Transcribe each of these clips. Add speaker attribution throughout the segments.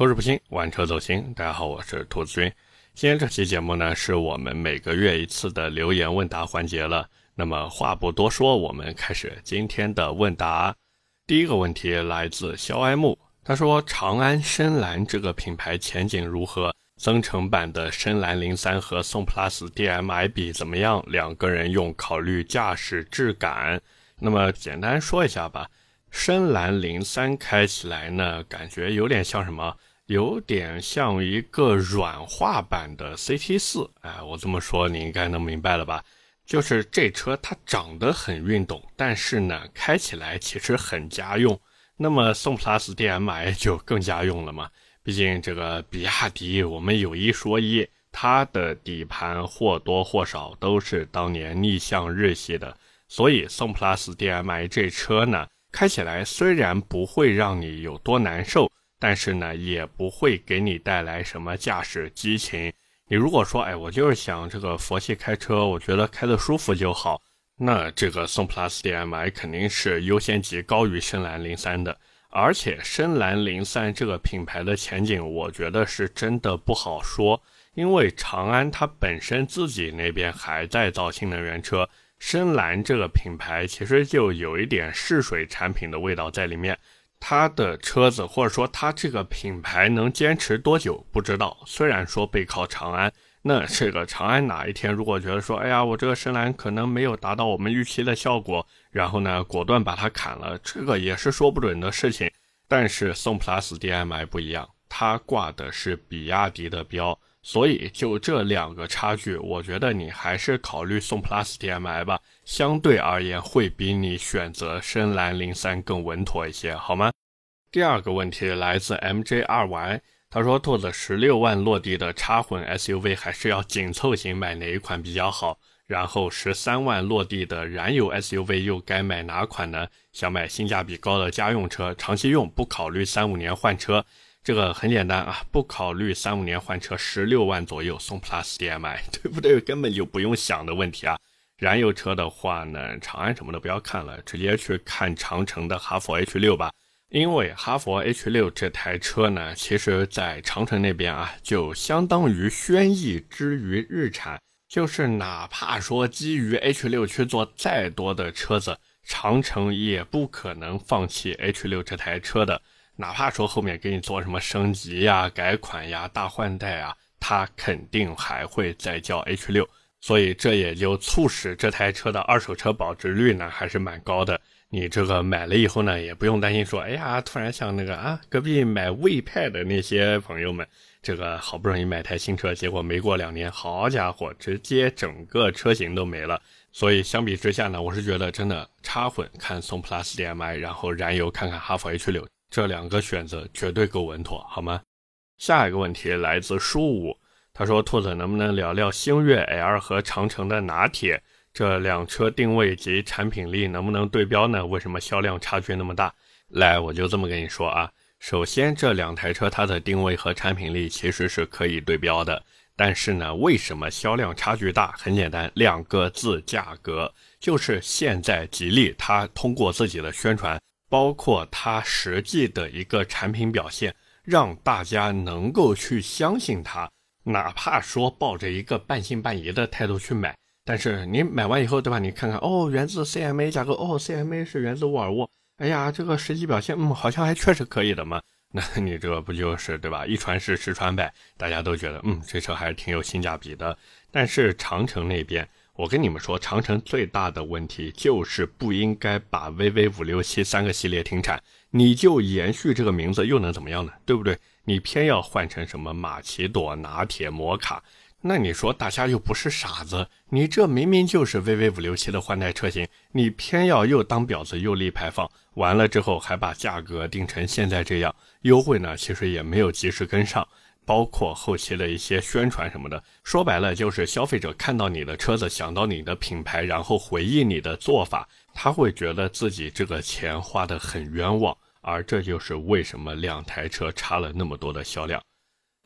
Speaker 1: 口齿不清，玩车走心。大家好，我是兔子君。今天这期节目呢，是我们每个月一次的留言问答环节了。那么话不多说，我们开始今天的问答。第一个问题来自肖爱木，他说：“长安深蓝这个品牌前景如何？增程版的深蓝零三和宋 PLUS DM-i 比怎么样？两个人用考虑驾驶质感。那么简单说一下吧。深蓝零三开起来呢，感觉有点像什么？有点像一个软化版的 CT 四。哎，我这么说你应该能明白了吧？”就是这车它长得很运动，但是呢，开起来其实很家用。那么宋 PLUS DM-i 就更家用了嘛？毕竟这个比亚迪，我们有一说一，它的底盘或多或少都是当年逆向日系的，所以宋 PLUS DM-i 这车呢，开起来虽然不会让你有多难受，但是呢，也不会给你带来什么驾驶激情。你如果说，哎，我就是想这个佛系开车，我觉得开的舒服就好，那这个宋 PLUS DM-i 肯定是优先级高于深蓝零三的。而且深蓝零三这个品牌的前景，我觉得是真的不好说，因为长安它本身自己那边还在造新能源车，深蓝这个品牌其实就有一点试水产品的味道在里面。它的车子或者说它这个品牌能坚持多久不知道。虽然说背靠长安，那这个长安哪一天如果觉得说，哎呀，我这个深蓝可能没有达到我们预期的效果，然后呢，果断把它砍了，这个也是说不准的事情。但是宋 PLUS DM-i 不一样，它挂的是比亚迪的标，所以就这两个差距，我觉得你还是考虑宋 PLUS DM-i 吧。相对而言，会比你选择深蓝零三更稳妥一些，好吗？第二个问题来自 MJ 二 Y，他说：“兔子十六万落地的插混 SUV 还是要紧凑型买哪一款比较好？然后十三万落地的燃油 SUV 又该买哪款呢？想买性价比高的家用车，长期用不考虑三五年换车。这个很简单啊，不考虑三五年换车，十六万左右送 Plus DM-i，对不对？根本就不用想的问题啊。”燃油车的话呢，长安什么的不要看了，直接去看长城的哈弗 H 六吧。因为哈弗 H 六这台车呢，其实在长城那边啊，就相当于轩逸之于日产，就是哪怕说基于 H 六去做再多的车子，长城也不可能放弃 H 六这台车的。哪怕说后面给你做什么升级呀、改款呀、大换代啊，它肯定还会再叫 H 六。所以这也就促使这台车的二手车保值率呢还是蛮高的。你这个买了以后呢，也不用担心说，哎呀，突然像那个啊隔壁买魏派的那些朋友们，这个好不容易买台新车，结果没过两年，好家伙，直接整个车型都没了。所以相比之下呢，我是觉得真的插混看宋 PLUS DM-i，然后燃油看看哈弗 H 六，这两个选择绝对够稳妥，好吗？下一个问题来自书五。他说：“兔子能不能聊聊星越 L 和长城的拿铁这两车定位及产品力能不能对标呢？为什么销量差距那么大？”来，我就这么跟你说啊。首先，这两台车它的定位和产品力其实是可以对标的。但是呢，为什么销量差距大？很简单，两个字：价格。就是现在吉利它通过自己的宣传，包括它实际的一个产品表现，让大家能够去相信它。哪怕说抱着一个半信半疑的态度去买，但是你买完以后，对吧？你看看，哦，源自 CMA 价格，哦，CMA 是源自沃尔沃，哎呀，这个实际表现，嗯，好像还确实可以的嘛。那你这不就是对吧？一传十，十传百，大家都觉得，嗯，这车还是挺有性价比的。但是长城那边，我跟你们说，长城最大的问题就是不应该把 VV 五六七三个系列停产，你就延续这个名字，又能怎么样呢？对不对？你偏要换成什么马奇朵、拿铁、摩卡，那你说大家又不是傻子，你这明明就是 VV 五六七的换代车型，你偏要又当婊子又立牌坊，完了之后还把价格定成现在这样，优惠呢其实也没有及时跟上，包括后期的一些宣传什么的，说白了就是消费者看到你的车子，想到你的品牌，然后回忆你的做法，他会觉得自己这个钱花的很冤枉。而这就是为什么两台车差了那么多的销量。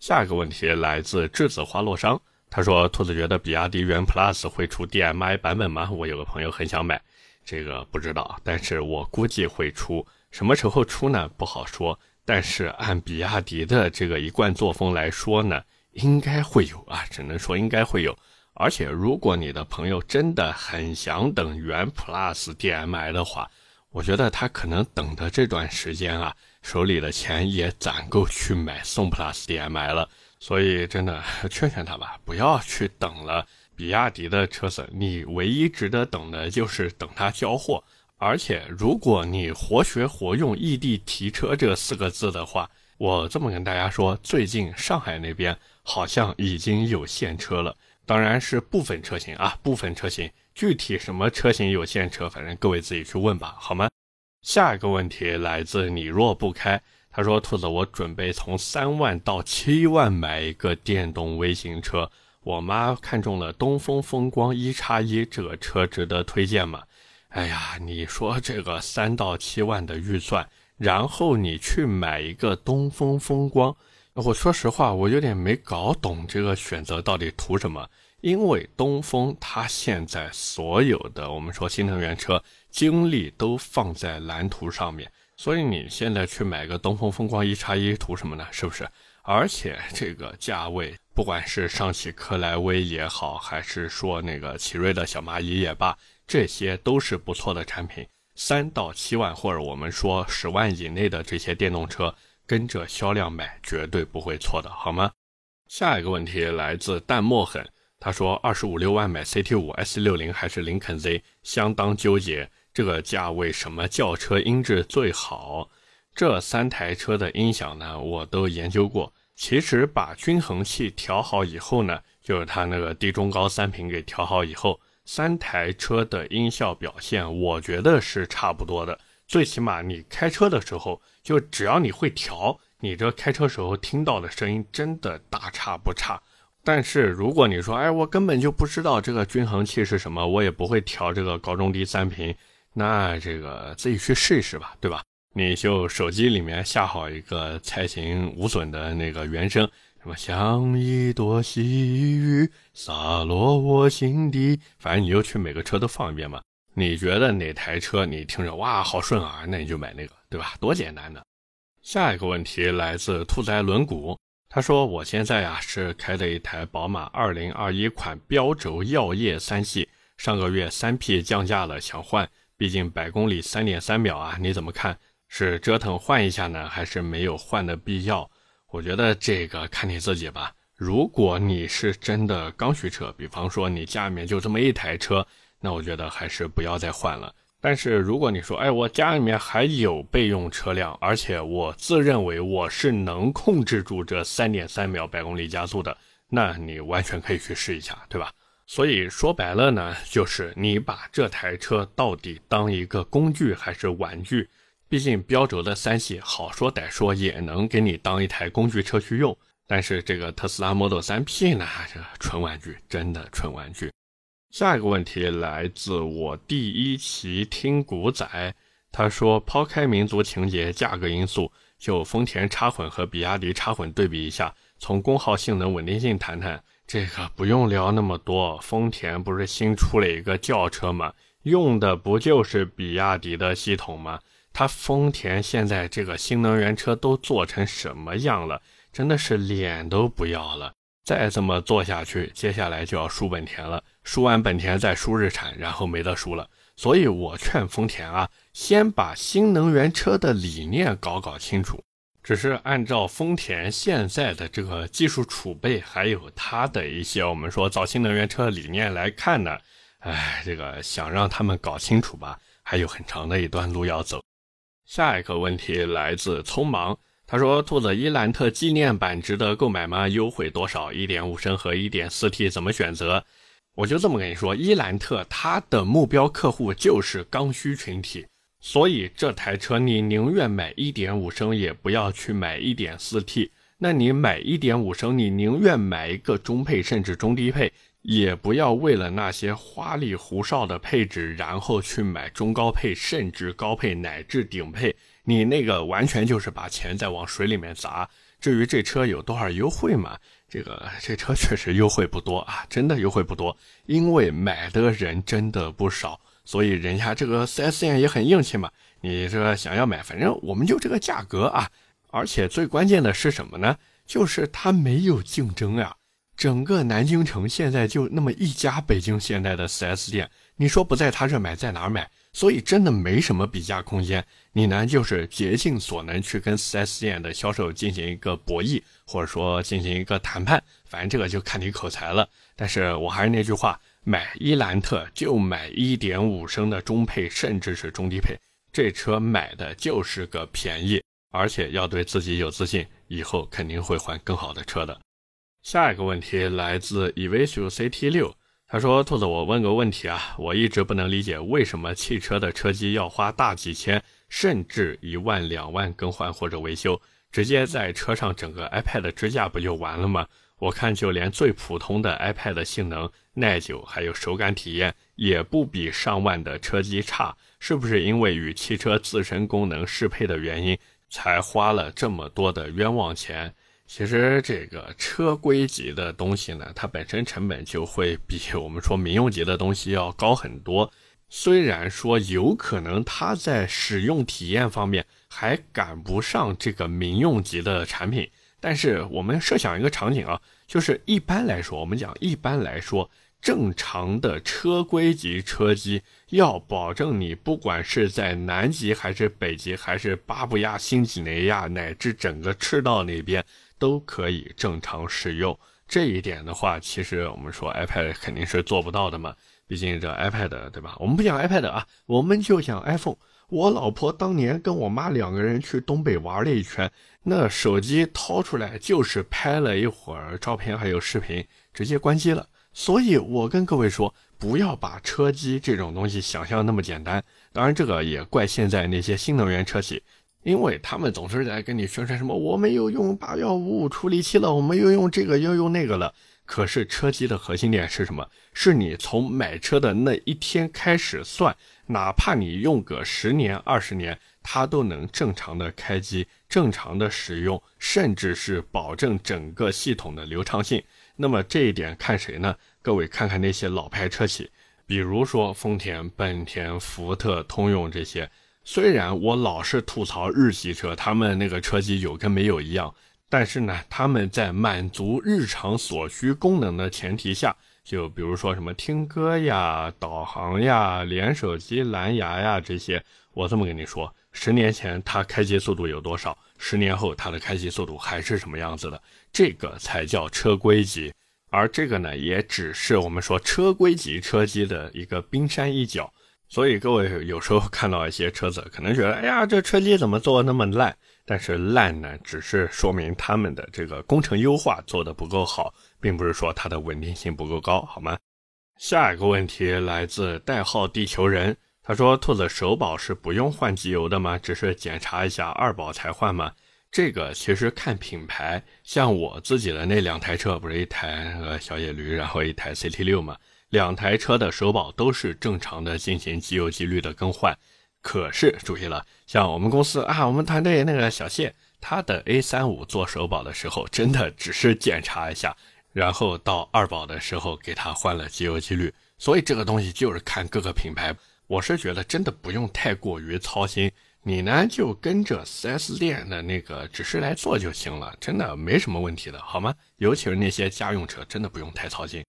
Speaker 1: 下一个问题来自栀子花落殇，他说：“兔子觉得比亚迪元 Plus 会出 DM-i 版本吗？我有个朋友很想买，这个不知道，但是我估计会出。什么时候出呢？不好说。但是按比亚迪的这个一贯作风来说呢，应该会有啊，只能说应该会有。而且如果你的朋友真的很想等元 Plus DM-i 的话，我觉得他可能等的这段时间啊，手里的钱也攒够去买宋 Plus DM-i 了。所以真的 劝劝他吧，不要去等了。比亚迪的车子，你唯一值得等的就是等它交货。而且，如果你活学活用“异地提车”这四个字的话，我这么跟大家说，最近上海那边好像已经有现车了，当然是部分车型啊，部分车型，具体什么车型有现车，反正各位自己去问吧，好吗？下一个问题来自你若不开，他说：“兔子，我准备从三万到七万买一个电动微型车，我妈看中了东风风光一叉一，这个车值得推荐吗？”哎呀，你说这个三到七万的预算，然后你去买一个东风风光，我说实话，我有点没搞懂这个选择到底图什么。因为东风它现在所有的我们说新能源车精力都放在蓝图上面，所以你现在去买个东风风光一叉一图什么呢？是不是？而且这个价位，不管是上汽克莱威也好，还是说那个奇瑞的小蚂蚁也罢。这些都是不错的产品，三到七万或者我们说十万以内的这些电动车，跟着销量买绝对不会错的，好吗？下一个问题来自淡漠狠，他说二十五六万买 CT 五 S 六零还是林肯 Z，相当纠结，这个价位什么轿车音质最好？这三台车的音响呢，我都研究过，其实把均衡器调好以后呢，就是它那个低中高三频给调好以后。三台车的音效表现，我觉得是差不多的。最起码你开车的时候，就只要你会调，你这开车时候听到的声音真的大差不差。但是如果你说，哎，我根本就不知道这个均衡器是什么，我也不会调这个高中低三频，那这个自己去试一试吧，对吧？你就手机里面下好一个蔡琴无损的那个原声。什么像一朵细雨洒落我心底，反正你就去每个车都放一遍嘛。你觉得哪台车你听着哇好顺耳，那你就买那个，对吧？多简单的。下一个问题来自兔仔轮毂，他说我现在呀是开的一台宝马2021款标轴耀夜三系，上个月三 P 降价了，想换，毕竟百公里3.3秒啊，你怎么看？是折腾换一下呢，还是没有换的必要？我觉得这个看你自己吧。如果你是真的刚需车，比方说你家里面就这么一台车，那我觉得还是不要再换了。但是如果你说，哎，我家里面还有备用车辆，而且我自认为我是能控制住这三点三秒百公里加速的，那你完全可以去试一下，对吧？所以说白了呢，就是你把这台车到底当一个工具还是玩具？毕竟标轴的三系好说歹说也能给你当一台工具车去用，但是这个特斯拉 Model 3 P 呢，这纯玩具，真的纯玩具。下一个问题来自我第一期听古仔，他说抛开民族情节、价格因素，就丰田插混和比亚迪插混对比一下，从功耗、性能、稳定性谈谈。这个不用聊那么多，丰田不是新出了一个轿车吗？用的不就是比亚迪的系统吗？它丰田现在这个新能源车都做成什么样了？真的是脸都不要了！再这么做下去，接下来就要输本田了，输完本田再输日产，然后没得输了。所以我劝丰田啊，先把新能源车的理念搞搞清楚。只是按照丰田现在的这个技术储备，还有它的一些我们说造新能源车理念来看呢，哎，这个想让他们搞清楚吧，还有很长的一段路要走。下一个问题来自匆忙，他说：“兔子伊兰特纪念版值得购买吗？优惠多少？1.5升和 1.4T 怎么选择？”我就这么跟你说，伊兰特它的目标客户就是刚需群体，所以这台车你宁愿买1.5升，也不要去买 1.4T。那你买1.5升，你宁愿买一个中配甚至中低配。也不要为了那些花里胡哨的配置，然后去买中高配，甚至高配乃至顶配，你那个完全就是把钱在往水里面砸。至于这车有多少优惠嘛？这个这车确实优惠不多啊，真的优惠不多，因为买的人真的不少，所以人家这个 4S 店也很硬气嘛。你这想要买，反正我们就这个价格啊。而且最关键的是什么呢？就是它没有竞争呀。整个南京城现在就那么一家北京现代的 4S 店，你说不在他这买，在哪儿买？所以真的没什么比价空间。你呢，就是竭尽所能去跟 4S 店的销售进行一个博弈，或者说进行一个谈判。反正这个就看你口才了。但是我还是那句话，买伊兰特就买1.5升的中配，甚至是中低配。这车买的就是个便宜，而且要对自己有自信，以后肯定会换更好的车的。下一个问题来自 Evisu CT 六，他说：“兔子，我问个问题啊，我一直不能理解为什么汽车的车机要花大几千，甚至一万两万更换或者维修，直接在车上整个 iPad 支架不就完了吗？我看就连最普通的 iPad 性能、耐久还有手感体验也不比上万的车机差，是不是因为与汽车自身功能适配的原因，才花了这么多的冤枉钱？”其实这个车规级的东西呢，它本身成本就会比我们说民用级的东西要高很多。虽然说有可能它在使用体验方面还赶不上这个民用级的产品，但是我们设想一个场景啊，就是一般来说，我们讲一般来说，正常的车规级车机要保证你不管是在南极还是北极，还是巴布亚新几内亚乃至整个赤道那边。都可以正常使用，这一点的话，其实我们说 iPad 肯定是做不到的嘛。毕竟这 iPad 对吧？我们不讲 iPad 啊，我们就讲 iPhone。我老婆当年跟我妈两个人去东北玩了一圈，那手机掏出来就是拍了一会儿照片还有视频，直接关机了。所以我跟各位说，不要把车机这种东西想象那么简单。当然，这个也怪现在那些新能源车企。因为他们总是在跟你宣传什么，我们又用八幺五五处理器了，我们又用这个又用那个了。可是车机的核心点是什么？是你从买车的那一天开始算，哪怕你用个十年二十年，它都能正常的开机、正常的使用，甚至是保证整个系统的流畅性。那么这一点看谁呢？各位看看那些老牌车企，比如说丰田、本田、福特、通用这些。虽然我老是吐槽日系车，他们那个车机有跟没有一样，但是呢，他们在满足日常所需功能的前提下，就比如说什么听歌呀、导航呀、连手机、蓝牙呀这些，我这么跟你说，十年前它开机速度有多少，十年后它的开机速度还是什么样子的，这个才叫车规级，而这个呢，也只是我们说车规级车机的一个冰山一角。所以各位有时候看到一些车子，可能觉得，哎呀，这车机怎么做那么烂？但是烂呢，只是说明他们的这个工程优化做的不够好，并不是说它的稳定性不够高，好吗？下一个问题来自代号地球人，他说：“兔子首保是不用换机油的吗？只是检查一下二保才换吗？”这个其实看品牌，像我自己的那两台车，不是一台呃小野驴，然后一台 CT 六嘛。两台车的首保都是正常的进行机油机滤的更换，可是注意了，像我们公司啊，我们团队那个小谢，他的 A 三五做首保的时候，真的只是检查一下，然后到二保的时候给他换了机油机滤。所以这个东西就是看各个品牌，我是觉得真的不用太过于操心，你呢就跟着 4S 店的那个指示来做就行了，真的没什么问题的，好吗？尤其是那些家用车，真的不用太操心。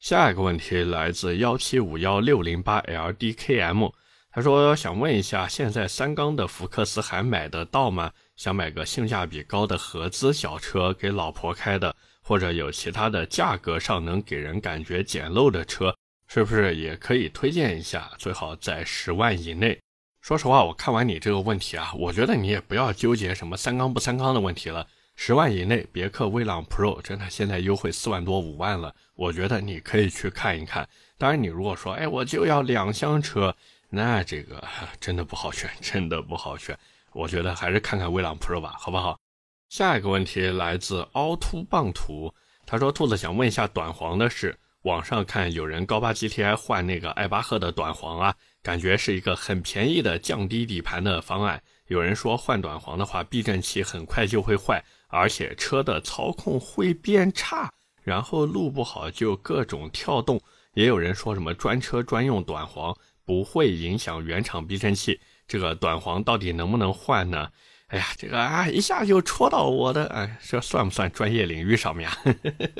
Speaker 1: 下一个问题来自幺七五幺六零八 LDKM，他说想问一下，现在三缸的福克斯还买得到吗？想买个性价比高的合资小车给老婆开的，或者有其他的价格上能给人感觉简陋的车，是不是也可以推荐一下？最好在十万以内。说实话，我看完你这个问题啊，我觉得你也不要纠结什么三缸不三缸的问题了。十万以内，别克威朗 Pro 真的现在优惠四万多五万了，我觉得你可以去看一看。当然，你如果说，哎，我就要两厢车，那这个真的不好选，真的不好选。我觉得还是看看威朗 Pro 吧，好不好？下一个问题来自凹凸棒图，他说：“兔子想问一下短黄的事，网上看有人高八 GTI 换那个艾巴赫的短黄啊，感觉是一个很便宜的降低底盘的方案。有人说换短黄的话，避震器很快就会坏。”而且车的操控会变差，然后路不好就各种跳动。也有人说什么专车专用短簧不会影响原厂避震器，这个短簧到底能不能换呢？哎呀，这个啊，一下就戳到我的，哎，这算不算专业领域上面啊？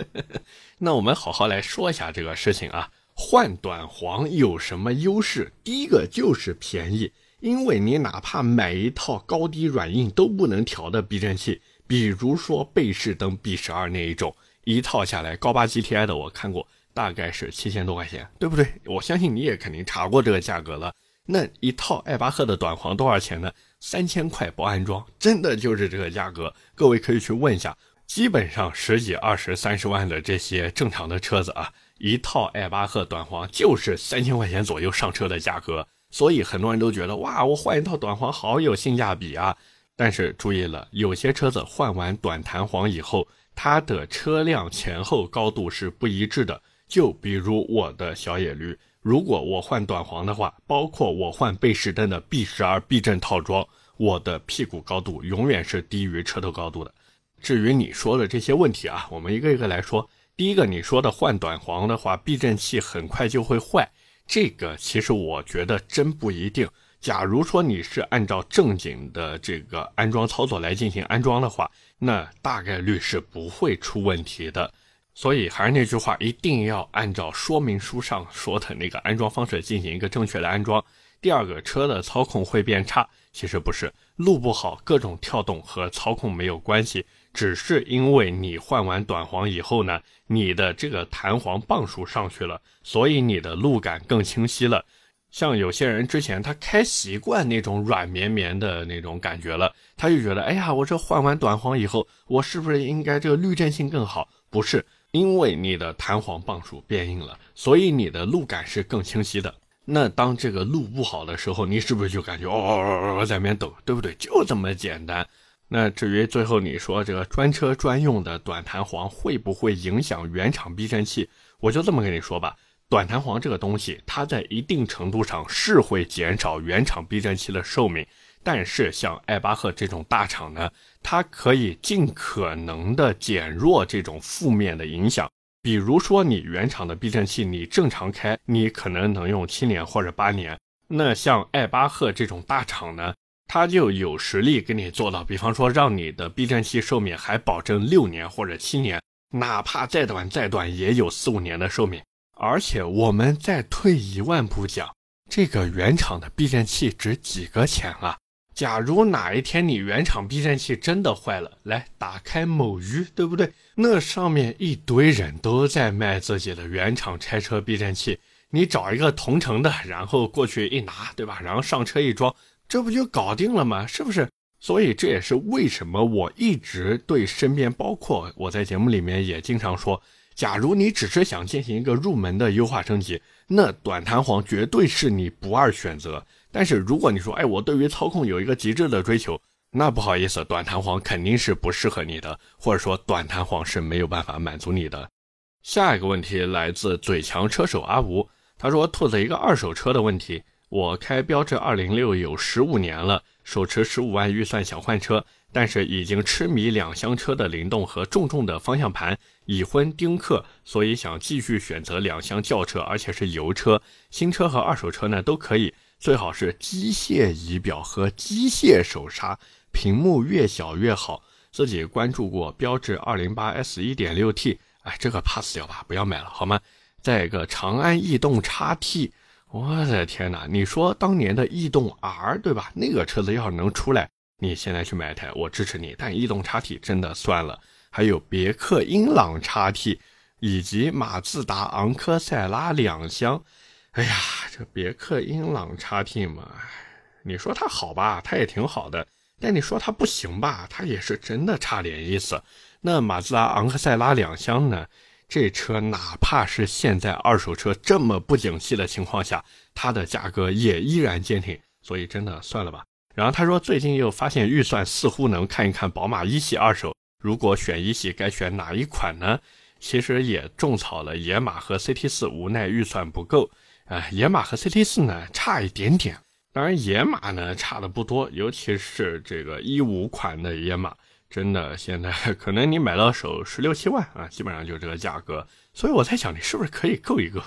Speaker 1: 那我们好好来说一下这个事情啊。换短簧有什么优势？第一个就是便宜，因为你哪怕买一套高低软硬都不能调的避震器，比如说背式灯 B 十二那一种，一套下来高八 GTI 的我看过，大概是七千多块钱，对不对？我相信你也肯定查过这个价格了。那一套艾巴赫的短簧多少钱呢？三千块不安装，真的就是这个价格。各位可以去问一下，基本上十几、二十、三十万的这些正常的车子啊。一套艾巴赫短簧就是三千块钱左右上车的价格，所以很多人都觉得哇，我换一套短簧好有性价比啊。但是注意了，有些车子换完短弹簧以后，它的车辆前后高度是不一致的。就比如我的小野驴，如果我换短簧的话，包括我换贝士登的 B 十二避震套装，我的屁股高度永远是低于车头高度的。至于你说的这些问题啊，我们一个一个来说。第一个，你说的换短簧的话，避震器很快就会坏，这个其实我觉得真不一定。假如说你是按照正经的这个安装操作来进行安装的话，那大概率是不会出问题的。所以还是那句话，一定要按照说明书上说的那个安装方式进行一个正确的安装。第二个，车的操控会变差，其实不是，路不好，各种跳动和操控没有关系。只是因为你换完短簧以后呢，你的这个弹簧磅数上去了，所以你的路感更清晰了。像有些人之前他开习惯那种软绵绵的那种感觉了，他就觉得，哎呀，我这换完短簧以后，我是不是应该这个滤震性更好？不是，因为你的弹簧磅数变硬了，所以你的路感是更清晰的。那当这个路不好的时候，你是不是就感觉哦哦哦哦在那边抖，对不对？就这么简单。那至于最后你说这个专车专用的短弹簧会不会影响原厂避震器？我就这么跟你说吧，短弹簧这个东西，它在一定程度上是会减少原厂避震器的寿命，但是像艾巴赫这种大厂呢，它可以尽可能的减弱这种负面的影响。比如说你原厂的避震器，你正常开，你可能能用七年或者八年。那像艾巴赫这种大厂呢？它就有实力给你做到，比方说让你的避震器寿命还保证六年或者七年，哪怕再短再短也有四五年的寿命。而且我们再退一万步讲，这个原厂的避震器值几个钱啊？假如哪一天你原厂避震器真的坏了，来打开某鱼，对不对？那上面一堆人都在卖自己的原厂拆车避震器，你找一个同城的，然后过去一拿，对吧？然后上车一装。这不就搞定了吗？是不是？所以这也是为什么我一直对身边，包括我在节目里面也经常说，假如你只是想进行一个入门的优化升级，那短弹簧绝对是你不二选择。但是如果你说，哎，我对于操控有一个极致的追求，那不好意思，短弹簧肯定是不适合你的，或者说短弹簧是没有办法满足你的。下一个问题来自嘴强车手阿吴，他说兔子一个二手车的问题。我开标致二零六有十五年了，手持十五万预算想换车，但是已经痴迷两厢车的灵动和重重的方向盘，已婚丁克，所以想继续选择两厢轿车，而且是油车。新车和二手车呢都可以，最好是机械仪表和机械手刹，屏幕越小越好。自己关注过标致二零八 S 一点六 T，哎，这个 pass 掉吧，不要买了好吗？再一个长安逸动 XT。我的天哪！你说当年的逸动 R 对吧？那个车子要是能出来，你现在去买一台，我支持你。但逸动 XT 真的算了。还有别克英朗 XT，以及马自达昂克赛拉两厢。哎呀，这别克英朗 XT 嘛，你说它好吧，它也挺好的；但你说它不行吧，它也是真的差点意思。那马自达昂克赛拉两厢呢？这车哪怕是现在二手车这么不景气的情况下，它的价格也依然坚挺，所以真的算了吧。然后他说最近又发现预算似乎能看一看宝马一系二手，如果选一系该选哪一款呢？其实也种草了野马和 CT 四，无奈预算不够。哎，野马和 CT 四呢差一点点，当然野马呢差的不多，尤其是这个一五款的野马。真的，现在可能你买到手 十六七万啊，基本上就这个价格，所以我在想，你是不是可以购一购？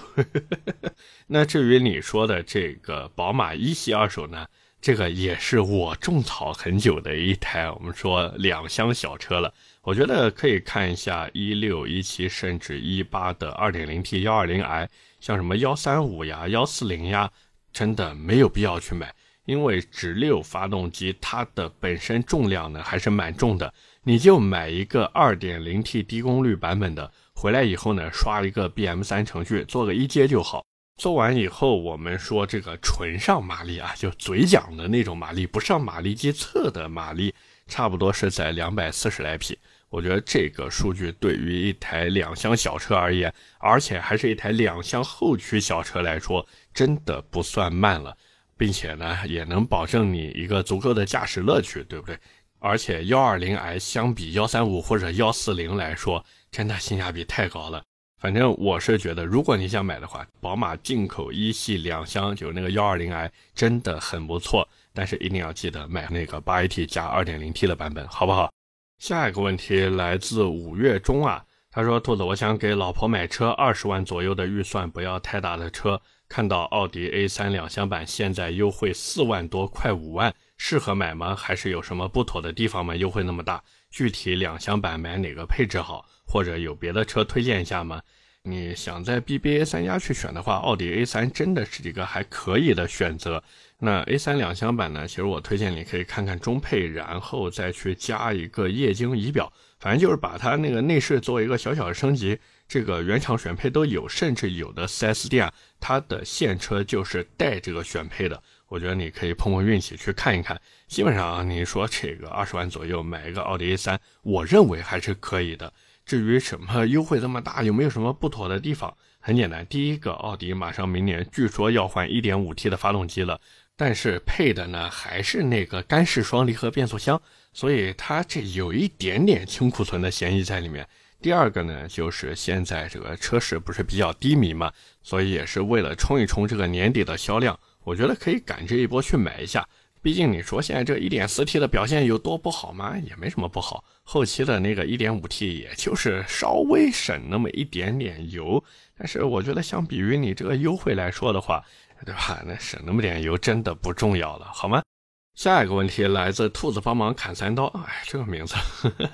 Speaker 1: 那至于你说的这个宝马一系二手呢，这个也是我种草很久的一台，我们说两厢小车了。我觉得可以看一下一六、一七甚至一八的二点零 T 幺二零 i，像什么幺三五呀、幺四零呀，真的没有必要去买，因为直六发动机它的本身重量呢还是蛮重的，你就买一个二点零 T 低功率版本的，回来以后呢刷一个 BM 三程序，做个一阶就好。做完以后，我们说这个纯上马力啊，就嘴讲的那种马力，不上马力机测的马力，差不多是在两百四十来匹。我觉得这个数据对于一台两厢小车而言，而且还是一台两厢后驱小车来说，真的不算慢了，并且呢，也能保证你一个足够的驾驶乐趣，对不对？而且幺二零 i 相比幺三五或者幺四零来说，真的性价比太高了。反正我是觉得，如果你想买的话，宝马进口一系两厢就那个幺二零 i 真的很不错，但是一定要记得买那个八 AT 加二点零 T 的版本，好不好？下一个问题来自五月中啊，他说：“兔子，我想给老婆买车，二十万左右的预算，不要太大的车。看到奥迪 A 三两厢版现在优惠四万多，快五万，适合买吗？还是有什么不妥的地方吗？优惠那么大，具体两厢版买哪个配置好？”或者有别的车推荐一下吗？你想在 BBA 三家去选的话，奥迪 A 三真的是一个还可以的选择。那 A 三两厢版呢？其实我推荐你可以看看中配，然后再去加一个液晶仪表，反正就是把它那个内饰做一个小小的升级。这个原厂选配都有，甚至有的 4S 店它的现车就是带这个选配的。我觉得你可以碰碰运气去看一看。基本上你说这个二十万左右买一个奥迪 A 三，我认为还是可以的。至于什么优惠这么大，有没有什么不妥的地方？很简单，第一个，奥迪马上明年据说要换 1.5T 的发动机了，但是配的呢还是那个干式双离合变速箱，所以它这有一点点清库存的嫌疑在里面。第二个呢，就是现在这个车市不是比较低迷嘛，所以也是为了冲一冲这个年底的销量，我觉得可以赶这一波去买一下。毕竟你说现在这 1.4T 的表现有多不好吗？也没什么不好。后期的那个 1.5T 也就是稍微省那么一点点油，但是我觉得相比于你这个优惠来说的话，对吧？那省那么点油真的不重要了，好吗？下一个问题来自兔子帮忙砍三刀，哎，这个名字，呵呵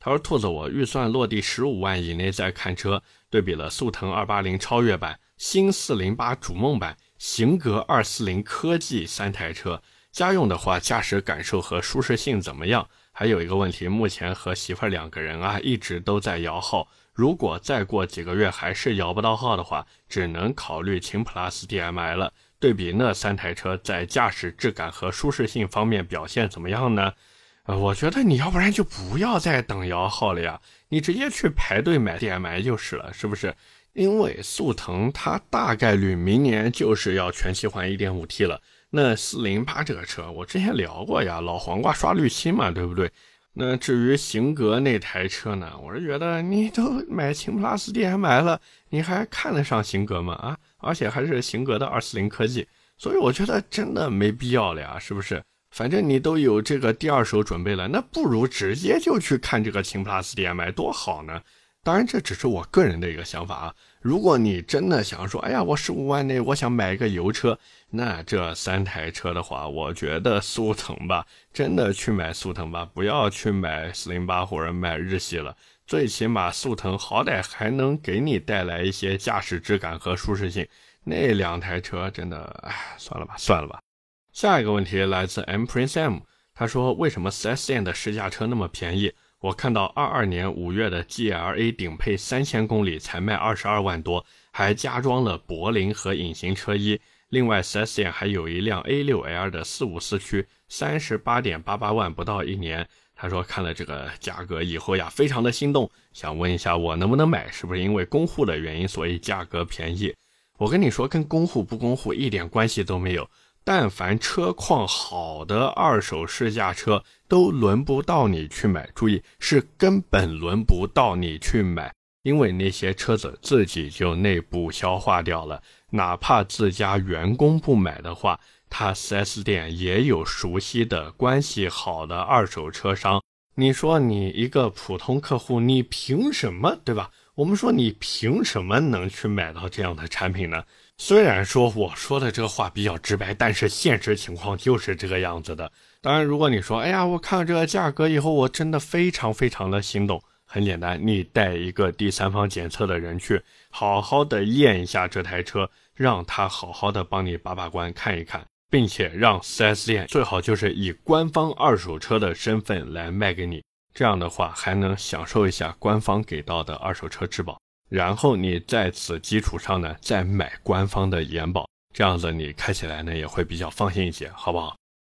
Speaker 1: 他说兔子，我预算落地十五万以内再看车，对比了速腾280超越版、新408逐梦版、型格240科技三台车。家用的话，驾驶感受和舒适性怎么样？还有一个问题，目前和媳妇儿两个人啊，一直都在摇号。如果再过几个月还是摇不到号的话，只能考虑秦 PLUS DM-i 了。对比那三台车在驾驶质感和舒适性方面表现怎么样呢？呃，我觉得你要不然就不要再等摇号了呀，你直接去排队买 DM-i 就是了，是不是？因为速腾它大概率明年就是要全系换 1.5T 了。那四零八这个车，我之前聊过呀，老黄瓜刷滤漆嘛，对不对？那至于型格那台车呢，我是觉得你都买秦 PLUS DM-i 了，你还看得上型格吗？啊，而且还是型格的二四零科技，所以我觉得真的没必要了呀，是不是？反正你都有这个第二手准备了，那不如直接就去看这个秦 PLUS DM-i 多好呢。当然，这只是我个人的一个想法啊。如果你真的想说，哎呀，我十五万内我想买一个油车，那这三台车的话，我觉得速腾吧，真的去买速腾吧，不要去买四零八或者买日系了。最起码速腾好歹还能给你带来一些驾驶质感和舒适性。那两台车真的，哎，算了吧，算了吧。下一个问题来自 M Prince M，他说为什么 4S 店的试驾车那么便宜？我看到二二年五月的 GLA 顶配三千公里才卖二十二万多，还加装了柏林和隐形车衣。另外，4S 店还有一辆 A6L 的四五四驱，三十八点八八万，不到一年。他说看了这个价格以后呀，非常的心动，想问一下我能不能买？是不是因为公户的原因，所以价格便宜？我跟你说，跟公户不公户一点关系都没有。但凡车况好的二手试驾车，都轮不到你去买。注意，是根本轮不到你去买，因为那些车子自己就内部消化掉了。哪怕自家员工不买的话，他 4S 店也有熟悉的关系好的二手车商。你说你一个普通客户，你凭什么，对吧？我们说你凭什么能去买到这样的产品呢？虽然说我说的这个话比较直白，但是现实情况就是这个样子的。当然，如果你说，哎呀，我看了这个价格以后，我真的非常非常的心动。很简单，你带一个第三方检测的人去，好好的验一下这台车，让他好好的帮你把把关，看一看，并且让 4S 店最好就是以官方二手车的身份来卖给你。这样的话，还能享受一下官方给到的二手车质保。然后你在此基础上呢，再买官方的延保，这样子你开起来呢也会比较放心一些，好不好？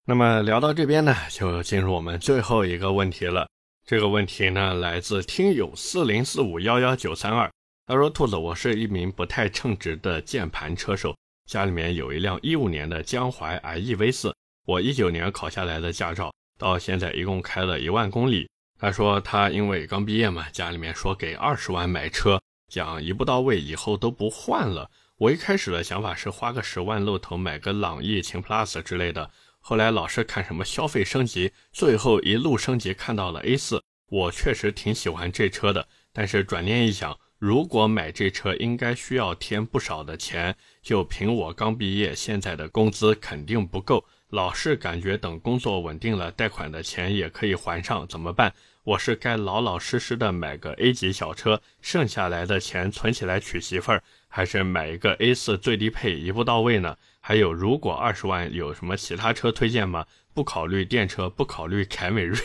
Speaker 1: 那么聊到这边呢，就进入我们最后一个问题了。这个问题呢，来自听友四零四五幺幺九三二，他说：“兔子，我是一名不太称职的键盘车手，家里面有一辆一五年的江淮 IE V 四，我一九年考下来的驾照，到现在一共开了一万公里。他说他因为刚毕业嘛，家里面说给二十万买车。”讲一步到位，以后都不换了。我一开始的想法是花个十万露头买个朗逸、秦 PLUS 之类的。后来老是看什么消费升级，最后一路升级看到了 A4。我确实挺喜欢这车的，但是转念一想，如果买这车应该需要添不少的钱，就凭我刚毕业，现在的工资肯定不够。老是感觉等工作稳定了，贷款的钱也可以还上，怎么办？我是该老老实实的买个 A 级小车，剩下来的钱存起来娶媳妇儿，还是买一个 A4 最低配一步到位呢？还有，如果二十万有什么其他车推荐吗？不考虑电车，不考虑凯美瑞。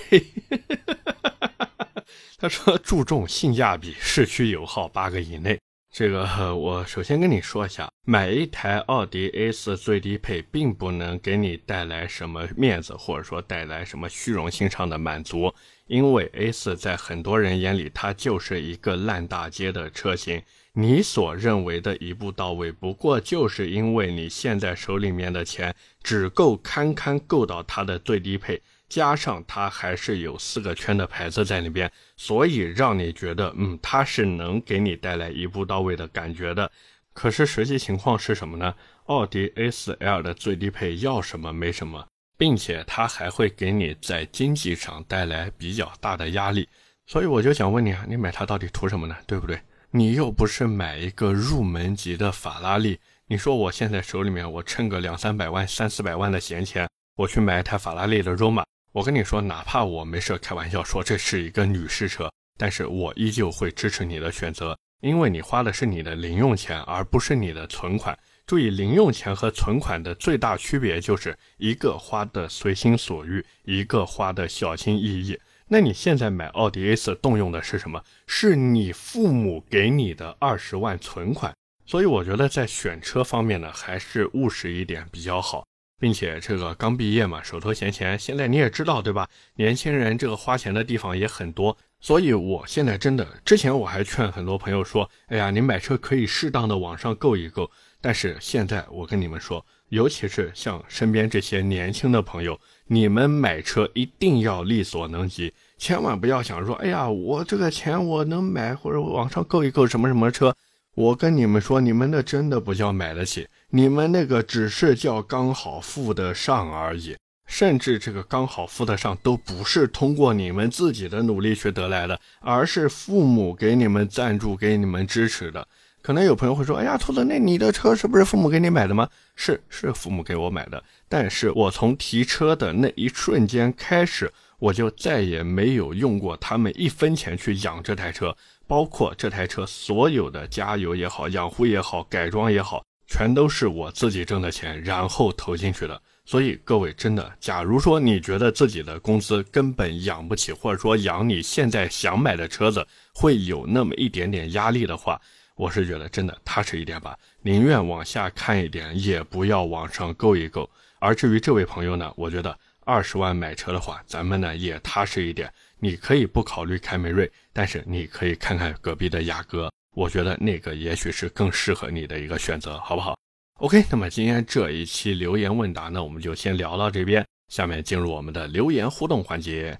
Speaker 1: 他说注重性价比，市区油耗八个以内。这个我首先跟你说一下，买一台奥迪 A4 最低配，并不能给你带来什么面子，或者说带来什么虚荣心上的满足。因为 A4 在很多人眼里，它就是一个烂大街的车型。你所认为的一步到位，不过就是因为你现在手里面的钱只够堪堪够到它的最低配。加上它还是有四个圈的牌子在里边，所以让你觉得，嗯，它是能给你带来一步到位的感觉的。可是实际情况是什么呢？奥迪 A4L 的最低配要什么没什么，并且它还会给你在经济上带来比较大的压力。所以我就想问你啊，你买它到底图什么呢？对不对？你又不是买一个入门级的法拉利，你说我现在手里面我趁个两三百万、三四百万的闲钱，我去买一台法拉利的 Roma。我跟你说，哪怕我没事开玩笑说这是一个女士车，但是我依旧会支持你的选择，因为你花的是你的零用钱，而不是你的存款。注意，零用钱和存款的最大区别就是一个花的随心所欲，一个花的小心翼翼。那你现在买奥迪 A4 动用的是什么？是你父母给你的二十万存款。所以我觉得在选车方面呢，还是务实一点比较好。并且这个刚毕业嘛，手头闲钱，现在你也知道对吧？年轻人这个花钱的地方也很多，所以我现在真的，之前我还劝很多朋友说，哎呀，你买车可以适当的往上够一够。但是现在我跟你们说，尤其是像身边这些年轻的朋友，你们买车一定要力所能及，千万不要想说，哎呀，我这个钱我能买或者往上够一够什么什么车。我跟你们说，你们那真的不叫买得起。你们那个只是叫刚好付得上而已，甚至这个刚好付得上都不是通过你们自己的努力去得来的，而是父母给你们赞助、给你们支持的。可能有朋友会说：“哎呀，兔子，那你的车是不是父母给你买的吗？”是，是父母给我买的。但是我从提车的那一瞬间开始，我就再也没有用过他们一分钱去养这台车，包括这台车所有的加油也好、养护也好、改装也好。全都是我自己挣的钱，然后投进去的。所以各位真的，假如说你觉得自己的工资根本养不起，或者说养你现在想买的车子会有那么一点点压力的话，我是觉得真的踏实一点吧，宁愿往下看一点，也不要往上够一够。而至于这位朋友呢，我觉得二十万买车的话，咱们呢也踏实一点。你可以不考虑凯美瑞，但是你可以看看隔壁的雅阁。我觉得那个也许是更适合你的一个选择，好不好？OK，那么今天这一期留言问答呢，我们就先聊到这边。下面进入我们的留言互动环节。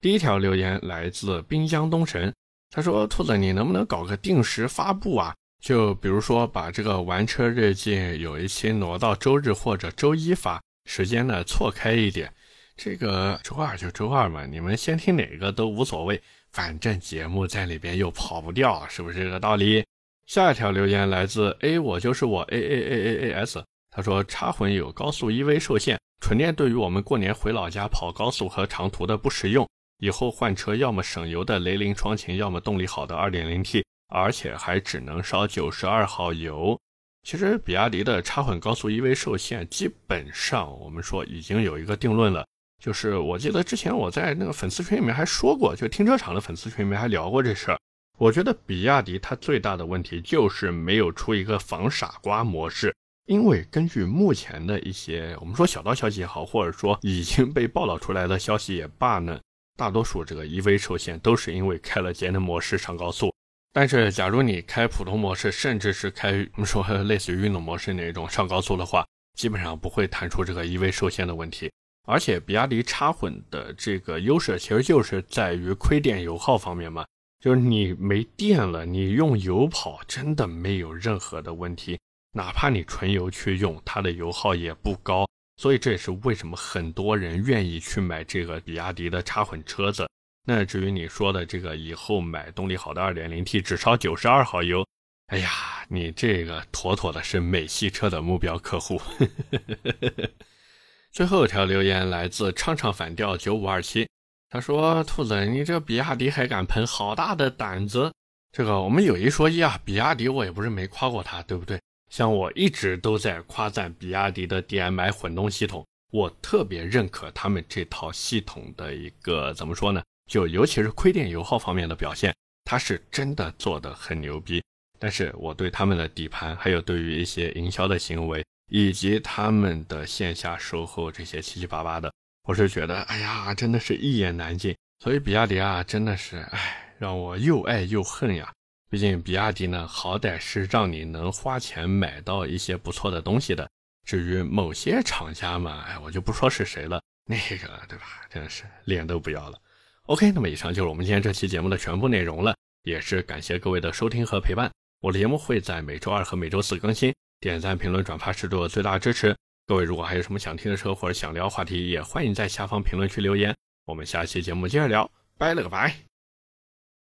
Speaker 1: 第一条留言来自滨江东城，他说：“兔子，你能不能搞个定时发布啊？就比如说把这个玩车日记有一期挪到周日或者周一发，时间呢错开一点。这个周二就周二嘛，你们先听哪个都无所谓。”反正节目在里边又跑不掉，是不是这个道理？下一条留言来自 A，我就是我 A A A A A S。他说插混有高速 EV 受限，纯电对于我们过年回老家跑高速和长途的不实用。以后换车要么省油的雷凌双擎，要么动力好的 2.0T，而且还只能烧92号油。其实比亚迪的插混高速 EV 受限，基本上我们说已经有一个定论了。就是我记得之前我在那个粉丝群里面还说过，就停车场的粉丝群里面还聊过这事儿。我觉得比亚迪它最大的问题就是没有出一个防傻瓜模式，因为根据目前的一些我们说小道消息也好，或者说已经被报道出来的消息也罢呢，大多数这个 EV 受限都是因为开了节能模式上高速。但是假如你开普通模式，甚至是开我们说类似于运动模式那种上高速的话，基本上不会弹出这个 EV 受限的问题。而且比亚迪插混的这个优势其实就是在于亏电油耗方面嘛。就是你没电了，你用油跑真的没有任何的问题，哪怕你纯油去用，它的油耗也不高。所以这也是为什么很多人愿意去买这个比亚迪的插混车子。那至于你说的这个以后买动力好的 2.0T 只烧92号油，哎呀，你这个妥妥的是美系车的目标客户。最后一条留言来自唱唱反调9527。他说：“兔子，你这比亚迪还敢喷，好大的胆子！这个我们有一说一啊，比亚迪我也不是没夸过他，对不对？像我一直都在夸赞比亚迪的 DMI 混动系统，我特别认可他们这套系统的一个怎么说呢？就尤其是亏电油耗方面的表现，它是真的做的很牛逼。但是我对他们的底盘，还有对于一些营销的行为，以及他们的线下售后这些七七八八的。”我是觉得，哎呀，真的是一言难尽。所以比亚迪啊，真的是，哎，让我又爱又恨呀。毕竟比亚迪呢，好歹是让你能花钱买到一些不错的东西的。至于某些厂家嘛，哎，我就不说是谁了，那个对吧？真的是脸都不要了。OK，那么以上就是我们今天这期节目的全部内容了，也是感谢各位的收听和陪伴。我的节目会在每周二和每周四更新，点赞、评论、转发是对我最大的支持。各位，如果还有什么想听的车或者想聊话题，也欢迎在下方评论区留言。我们下期节目接着聊，拜了个拜。